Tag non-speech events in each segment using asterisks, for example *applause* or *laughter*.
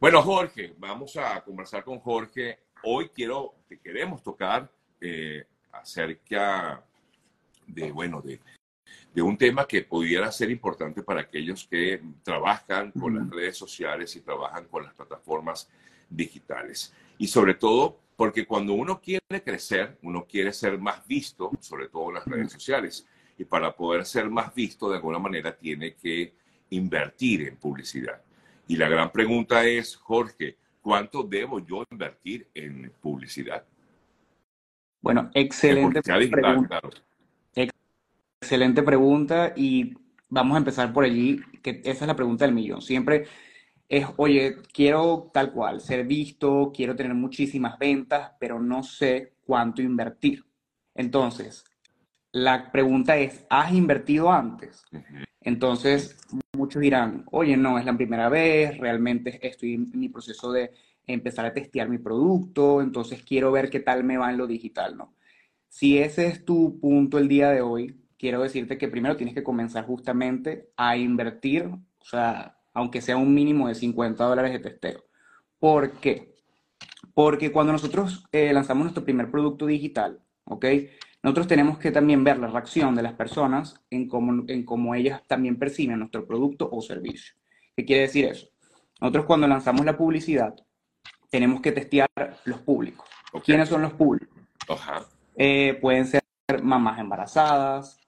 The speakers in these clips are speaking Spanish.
Bueno, Jorge, vamos a conversar con Jorge. Hoy quiero, te queremos tocar eh, acerca de, bueno, de, de un tema que pudiera ser importante para aquellos que trabajan con las redes sociales y trabajan con las plataformas digitales. Y sobre todo porque cuando uno quiere crecer, uno quiere ser más visto, sobre todo en las redes sociales. Y para poder ser más visto, de alguna manera, tiene que invertir en publicidad. Y la gran pregunta es, Jorge, ¿cuánto debo yo invertir en publicidad? Bueno, excelente pregunta. Excelente pregunta y vamos a empezar por allí, que esa es la pregunta del millón. Siempre es, oye, quiero tal cual, ser visto, quiero tener muchísimas ventas, pero no sé cuánto invertir. Entonces, la pregunta es, ¿has invertido antes? Entonces, muchos dirán, oye, no, es la primera vez, realmente estoy en mi proceso de empezar a testear mi producto, entonces quiero ver qué tal me va en lo digital, ¿no? Si ese es tu punto el día de hoy, quiero decirte que primero tienes que comenzar justamente a invertir, o sea, aunque sea un mínimo de 50 dólares de testeo. ¿Por qué? Porque cuando nosotros eh, lanzamos nuestro primer producto digital, ¿ok? Nosotros tenemos que también ver la reacción de las personas en cómo, en cómo ellas también perciben nuestro producto o servicio. ¿Qué quiere decir eso? Nosotros cuando lanzamos la publicidad, tenemos que testear los públicos. ¿Quiénes son los públicos? Eh, pueden ser mamás embarazadas,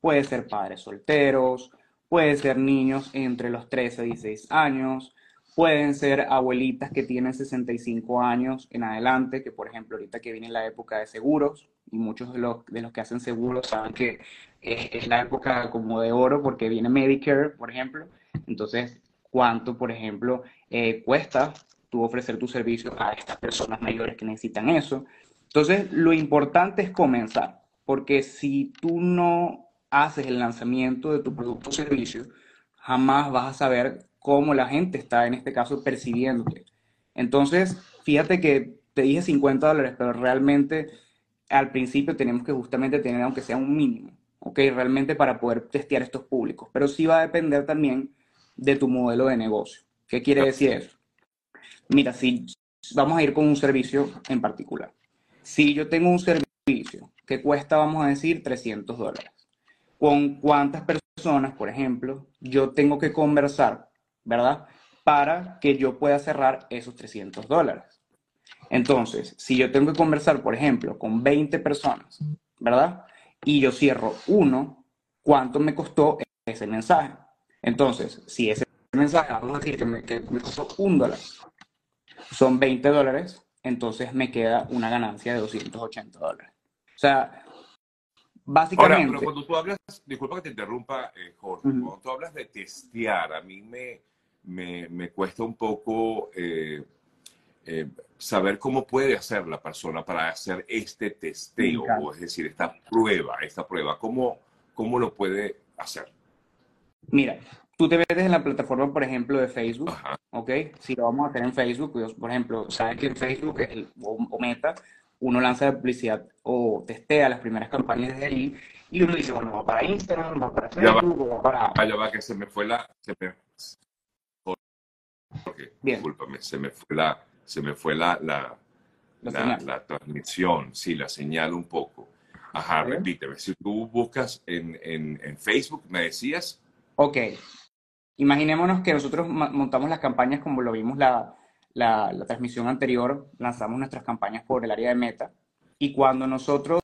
pueden ser padres solteros, pueden ser niños entre los 13 y 16 años, pueden ser abuelitas que tienen 65 años en adelante, que por ejemplo ahorita que viene la época de seguros, y muchos de los, de los que hacen seguros saben que es, la época como de oro porque viene Medicare, por ejemplo, entonces cuánto, por ejemplo, eh, cuesta tú ofrecer tu servicio a estas personas mayores que necesitan eso. Entonces, lo importante es comenzar, porque si tú no haces el lanzamiento de tu producto o servicio, jamás vas a saber cómo la gente está, en este caso, percibiéndote. Entonces, fíjate que te dije 50 dólares, pero realmente al principio tenemos que justamente tener, aunque sea un mínimo, ¿ok? Realmente para poder testear estos públicos. Pero sí va a depender también de tu modelo de negocio. ¿Qué quiere decir eso? Mira, si vamos a ir con un servicio en particular. Si yo tengo un servicio que cuesta, vamos a decir, 300 dólares con cuántas personas, por ejemplo, yo tengo que conversar, ¿verdad? Para que yo pueda cerrar esos 300 dólares. Entonces, si yo tengo que conversar, por ejemplo, con 20 personas, ¿verdad? Y yo cierro uno, ¿cuánto me costó ese mensaje? Entonces, si ese mensaje, vamos a decir que me, que me costó un dólar, son 20 dólares, entonces me queda una ganancia de 280 dólares. O sea, Básicamente. Ahora, pero cuando tú hablas, disculpa que te interrumpa, eh, Jorge, cuando tú hablas de testear, a mí me, me, me cuesta un poco eh, eh, saber cómo puede hacer la persona para hacer este testeo, o es decir, esta prueba, esta prueba, ¿cómo, cómo lo puede hacer? Mira, tú te metes en la plataforma, por ejemplo, de Facebook, ¿ok? Si lo vamos a hacer en Facebook, por ejemplo, sabes que en Facebook el, o Meta uno lanza la publicidad o testea las primeras campañas desde allí y uno dice, bueno, va para Instagram, va para Facebook, va, para... Ah, va, que se me fue la... Se me... Discúlpame, se me fue la, se me fue la, la, la, transmisión, sí, la señal un poco. Ajá, repíteme, si tú buscas en, en, en Facebook, ¿me decías? Ok, imaginémonos que nosotros montamos las campañas como lo vimos la, la, transmisión anterior, lanzamos nuestras campañas por el área de meta y cuando nosotros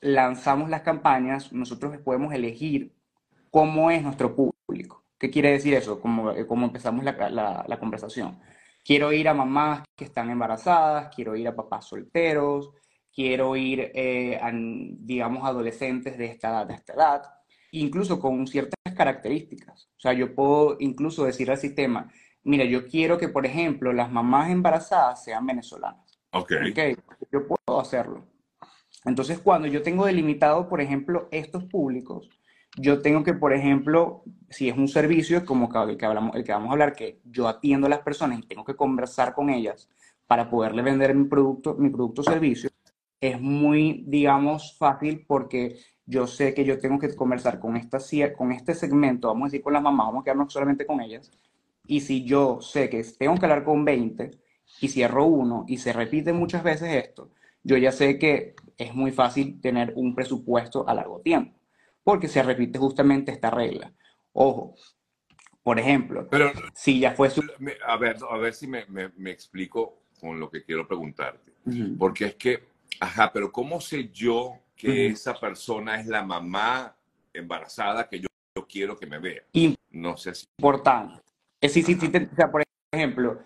lanzamos las campañas, nosotros podemos elegir cómo es nuestro público. ¿Qué quiere decir eso? Como, eh, como empezamos la, la, conversación. Quiero ir a mamás que están embarazadas, quiero ir a papás solteros, quiero ir eh, a, digamos, adolescentes de esta edad, de esta edad, incluso con ciertas características. O sea, yo puedo incluso decir al sistema, mira, yo quiero que, por ejemplo, las mamás embarazadas sean venezolanas. Ok. okay yo puedo hacerlo. Entonces, cuando yo tengo delimitado, por ejemplo, estos públicos, yo tengo que, por ejemplo, si es un servicio, como el que, hablamos, el que vamos a hablar, que yo atiendo a las personas y tengo que conversar con ellas para poderle vender mi producto, mi producto o servicio, es muy, digamos, fácil porque yo sé que yo tengo que conversar con, esta, con este segmento, vamos a decir con las mamás, vamos a quedarnos solamente con ellas, Y si yo sé que tengo que hablar con 20 y cierro uno y se repite muchas veces esto, yo ya sé que es muy fácil tener un presupuesto a largo tiempo, porque se repite justamente esta regla. Ojo, por ejemplo, pero si ya fue A ver, a ver si me, me, explico con lo que quiero preguntarte. Porque es que, ajá, pero ¿cómo sé yo que esa persona es la mamá embarazada que yo, quiero que me vea? no sé si... Importante. Es decir, si, o sea, por ejemplo,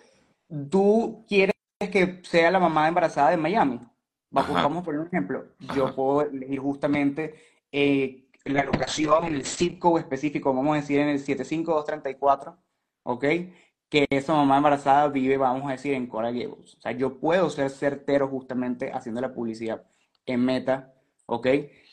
tú quieres que sea la mamá embarazada de Miami. Vamos, a poner un ejemplo. Yo puedo elegir justamente eh, la locación, el zip code específico, vamos a decir en el 75234, ¿ok? Que esa mamá embarazada vive, vamos a decir, en Coral Gables. O sea, yo puedo ser certero justamente haciendo la publicidad en Meta, ¿ok?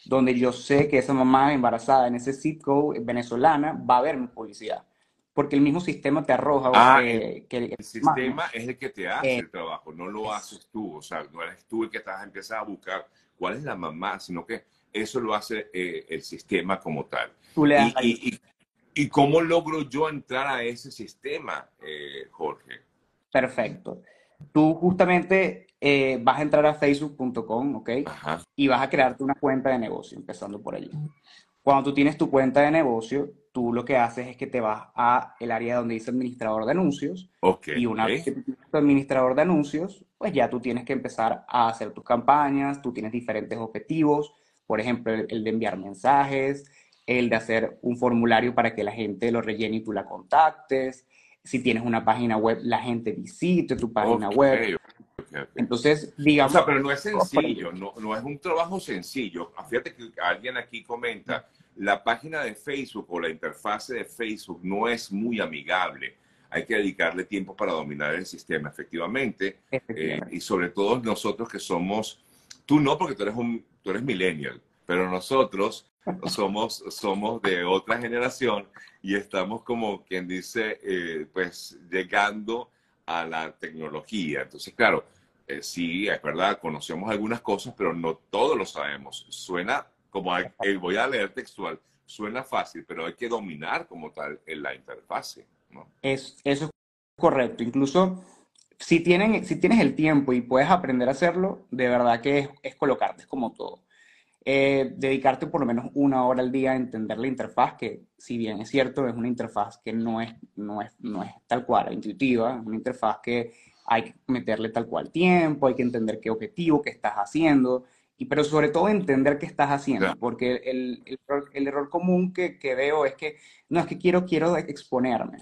Donde yo sé que esa mamá embarazada en ese zip code venezolana va a ver mi publicidad porque el mismo sistema te arroja. Ah, que, el, sistema es el que te hace eh, el trabajo, no lo haces tú, o sea, no eres tú el que estás empezando a buscar cuál es la mamá, sino que eso lo hace eh, el sistema como tal. y, y, cómo logro yo entrar a ese sistema, eh, Jorge? Perfecto. Tú justamente vas a entrar a facebook.com, ¿ok? Y vas a crearte una cuenta de negocio, empezando por allí. Cuando tú tienes tu cuenta de negocio, tú lo que haces es que te vas a el área donde dice administrador de anuncios. y una vez que tienes tu administrador de anuncios, pues ya tú tienes que empezar a hacer tus campañas, tú tienes diferentes objetivos, por ejemplo, el, de enviar mensajes, el de hacer un formulario para que la gente lo rellene y tú la contactes. Si tienes una página web, la gente visite tu página web. Entonces, digamos... O sea, pero no es sencillo, no, no es un trabajo sencillo. Fíjate que alguien aquí comenta, la página de Facebook o la interfase de Facebook no es muy amigable. Hay que dedicarle tiempo para dominar el sistema, efectivamente. Eh, y sobre todo nosotros que somos, tú no porque tú eres, un, tú eres millennial, pero nosotros *laughs* somos, somos de otra generación y estamos como quien dice, eh, pues llegando a la tecnología. Entonces, claro, eh, sí, es verdad, conocemos algunas cosas, pero no todo lo sabemos. Suena como, el, voy a leer textual, suena fácil, pero hay que dominar como tal en la interfase. ¿no? Es, eso es correcto. Incluso si, tienen, si tienes el tiempo y puedes aprender a hacerlo, de verdad que es, es colocarte, es como todo. Eh, dedicarte por lo menos una hora al día a entender la interfaz, que si bien es cierto, es una interfaz que no es, no es, no es tal cual, intuitiva, es una interfaz que hay que meterle tal cual tiempo, hay que entender qué objetivo, qué estás haciendo, y, pero sobre todo entender qué estás haciendo, porque el, el, error común que, que, veo es que, no, es que quiero, quiero exponerme,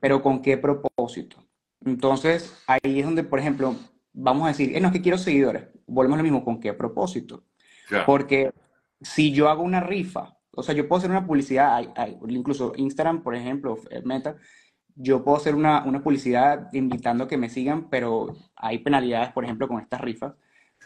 pero ¿con qué propósito? Entonces, ahí es donde, por ejemplo, vamos a decir, eh, no, es que quiero seguidores, volvemos a lo mismo, ¿con qué propósito? Porque si yo hago una rifa, o sea, yo puedo hacer una publicidad, incluso Instagram, por ejemplo, eh, Meta, yo puedo hacer una, una, publicidad invitando a que me sigan, pero hay penalidades, por ejemplo, con estas rifas.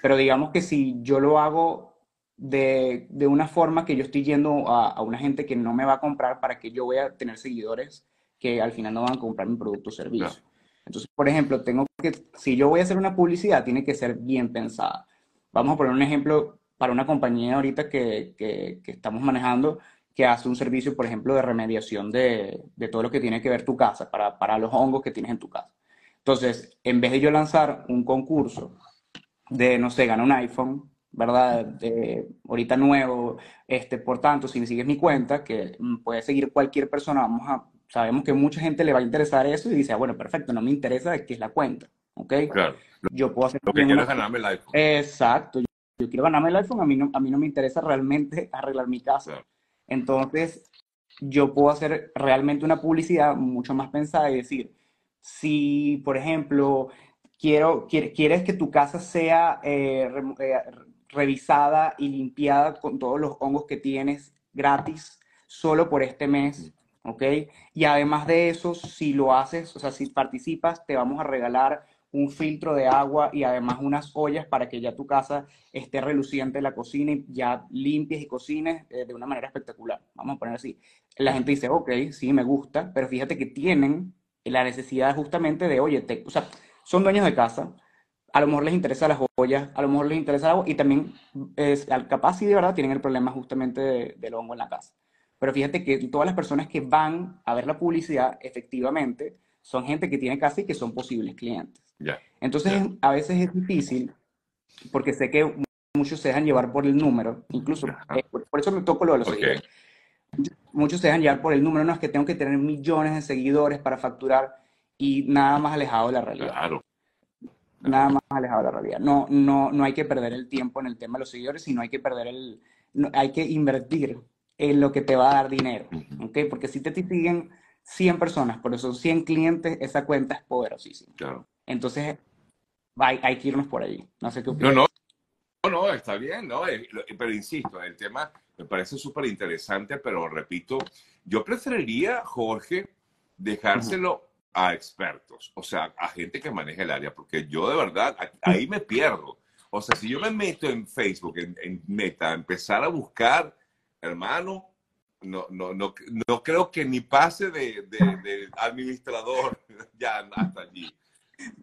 Pero digamos que si yo lo hago de, de una forma que yo estoy yendo a, a, una gente que no me va a comprar para que yo voy a tener seguidores que al final no van a comprar mi producto o servicio. Entonces, por ejemplo, tengo que, si yo voy a hacer una publicidad, tiene que ser bien pensada. Vamos a poner un ejemplo para una compañía ahorita que, que, estamos manejando que hace un servicio, por ejemplo, de remediación de, de, todo lo que tiene que ver tu casa, para, para los hongos que tienes en tu casa. Entonces, en vez de yo lanzar un concurso de, no sé, gana un iPhone, ¿verdad? De, ahorita nuevo, este, por tanto, si sigues mi cuenta, que puede seguir cualquier persona, vamos a, sabemos que mucha gente le va a interesar eso y dice, ah, bueno, perfecto, no me interesa de qué es la cuenta, ¿ok? Claro. Yo puedo hacer... Lo que quiero es ganarme el iPhone. Exacto, yo quiero ganarme el iPhone, a mí no, a mí no me interesa realmente *laughs* arreglar mi casa. Entonces, yo puedo hacer realmente una publicidad mucho más pensada y decir, si, por ejemplo, quiero, quieres que tu casa sea eh, eh, revisada y limpiada con todos los hongos que tienes gratis solo por este mes, ¿ok? Y además de eso, si lo haces, o sea, si participas, te vamos a regalar un filtro de agua y además unas ollas para que ya tu casa esté reluciente en la cocina y ya limpies y cocines eh, de una manera espectacular. Vamos a poner así. La gente dice, ok, sí, me gusta, pero fíjate que tienen la necesidad justamente de, oye, te, o sea, son dueños de casa, a lo mejor les interesa las ollas, a lo mejor les interesa el agua y también es, capaz y de verdad tienen el problema justamente del hongo en la casa. Pero fíjate que todas las personas que van a ver la publicidad, efectivamente, son gente que tiene casa y que son posibles clientes. Entonces, a veces es difícil, porque sé que muchos se dejan llevar por el número, incluso, eh, por, eso me toco lo de los seguidores. Muchos se dejan llevar por el número, no es que tengo que tener millones de seguidores para facturar y nada más alejado de la realidad. Claro. Nada más alejado de la realidad. No, no, no hay que perder el tiempo en el tema de los seguidores, sino hay que perder el, hay que invertir en lo que te va a dar dinero, ¿ok? Porque si te, siguen 100 personas, por eso 100 clientes, esa cuenta es poderosísima. Claro. Entonces, hay, hay que irnos por allí. No sé qué opinas. No, no, no, está bien, ¿no? Eh, pero insisto, el tema me parece súper interesante, pero repito, yo preferiría, Jorge, dejárselo a expertos, o sea, a gente que maneja el área, porque yo de verdad ahí me pierdo. O sea, si yo me meto en Facebook, en, Meta, a empezar a buscar, hermano, no, no, no, no creo que ni pase de, de, administrador *laughs* ya hasta allí.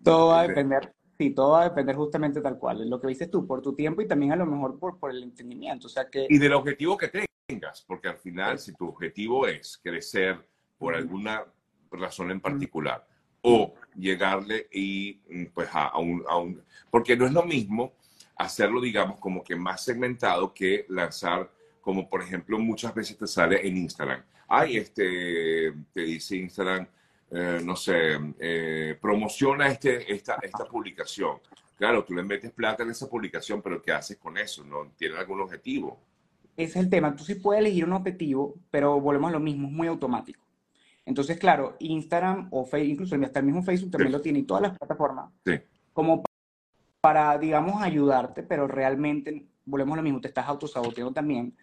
Todo va a depender, sí, todo va a depender justamente tal cual, es lo que dices tú, por tu tiempo y también a lo mejor por, por el entendimiento. O sea que... Y del objetivo que tengas, porque al final, si tu objetivo es crecer por alguna razón en particular o llegarle y mm, pues a, un, a, un, Porque no es lo mismo hacerlo, digamos, como que más segmentado que lanzar, como por ejemplo muchas veces te sale en Instagram. Ay, este, te dice Instagram, eh, no sé, eh, promociona este, esta, esta publicación. Claro, tú le metes plata en esa publicación, pero ¿qué haces con eso? ¿No tiene algún objetivo? Ese es el tema. Tú sí puedes elegir un objetivo, pero volvemos a lo mismo, es muy automático. Entonces, claro, Instagram o Facebook, incluso hasta el mismo Facebook también lo tiene y todas las plataformas, como para, digamos, ayudarte, pero realmente, volvemos a lo mismo, te estás autosaboteando también,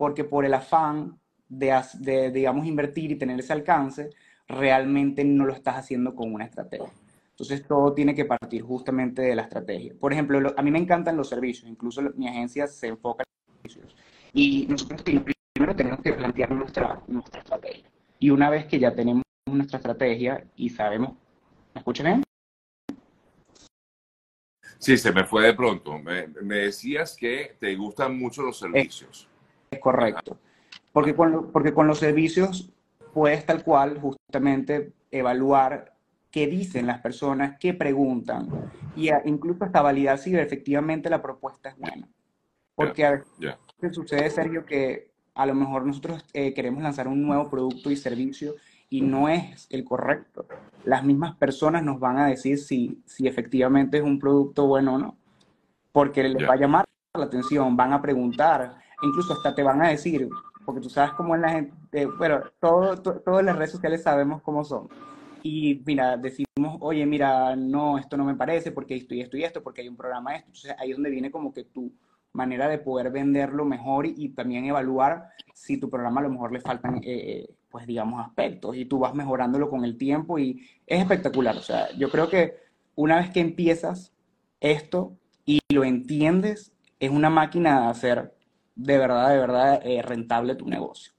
porque por el afán de, de, digamos, invertir y tener ese alcance, realmente no lo estás haciendo con una estrategia. Entonces, todo tiene que partir justamente de la estrategia. Por ejemplo, a mí me encantan los servicios, incluso mi agencia se enfoca en los servicios. Y nosotros primero tenemos que plantear nuestra, nuestra estrategia. Y una vez que ya tenemos nuestra estrategia y sabemos, ¿me escuchan bien? Sí, se me fue de pronto. Me, decías que te gustan mucho los servicios. Es, correcto. Porque con, porque con los servicios puedes tal cual justamente evaluar qué dicen las personas, qué preguntan, y incluso hasta validar si efectivamente la propuesta es buena. Porque a veces sucede, Sergio, que a lo mejor nosotros eh, queremos lanzar un nuevo producto y servicio y no es el correcto. Las mismas personas nos van a decir si, si efectivamente es un producto bueno o no, porque les va a llamar la atención, van a preguntar, incluso hasta te van a decir, porque tú sabes cómo es la gente, eh, bueno, todo, todas las redes sociales sabemos cómo son. Y mira, decimos, oye, mira, no, esto no me parece porque esto y esto y esto, porque hay un programa esto. Entonces ahí es donde viene como que tú manera de poder venderlo mejor y, también evaluar si tu programa a lo mejor le faltan, eh, eh, pues digamos, aspectos y tú vas mejorándolo con el tiempo y es espectacular. O sea, yo creo que una vez que empiezas esto y lo entiendes, es una máquina de hacer de verdad, de verdad eh, rentable tu negocio.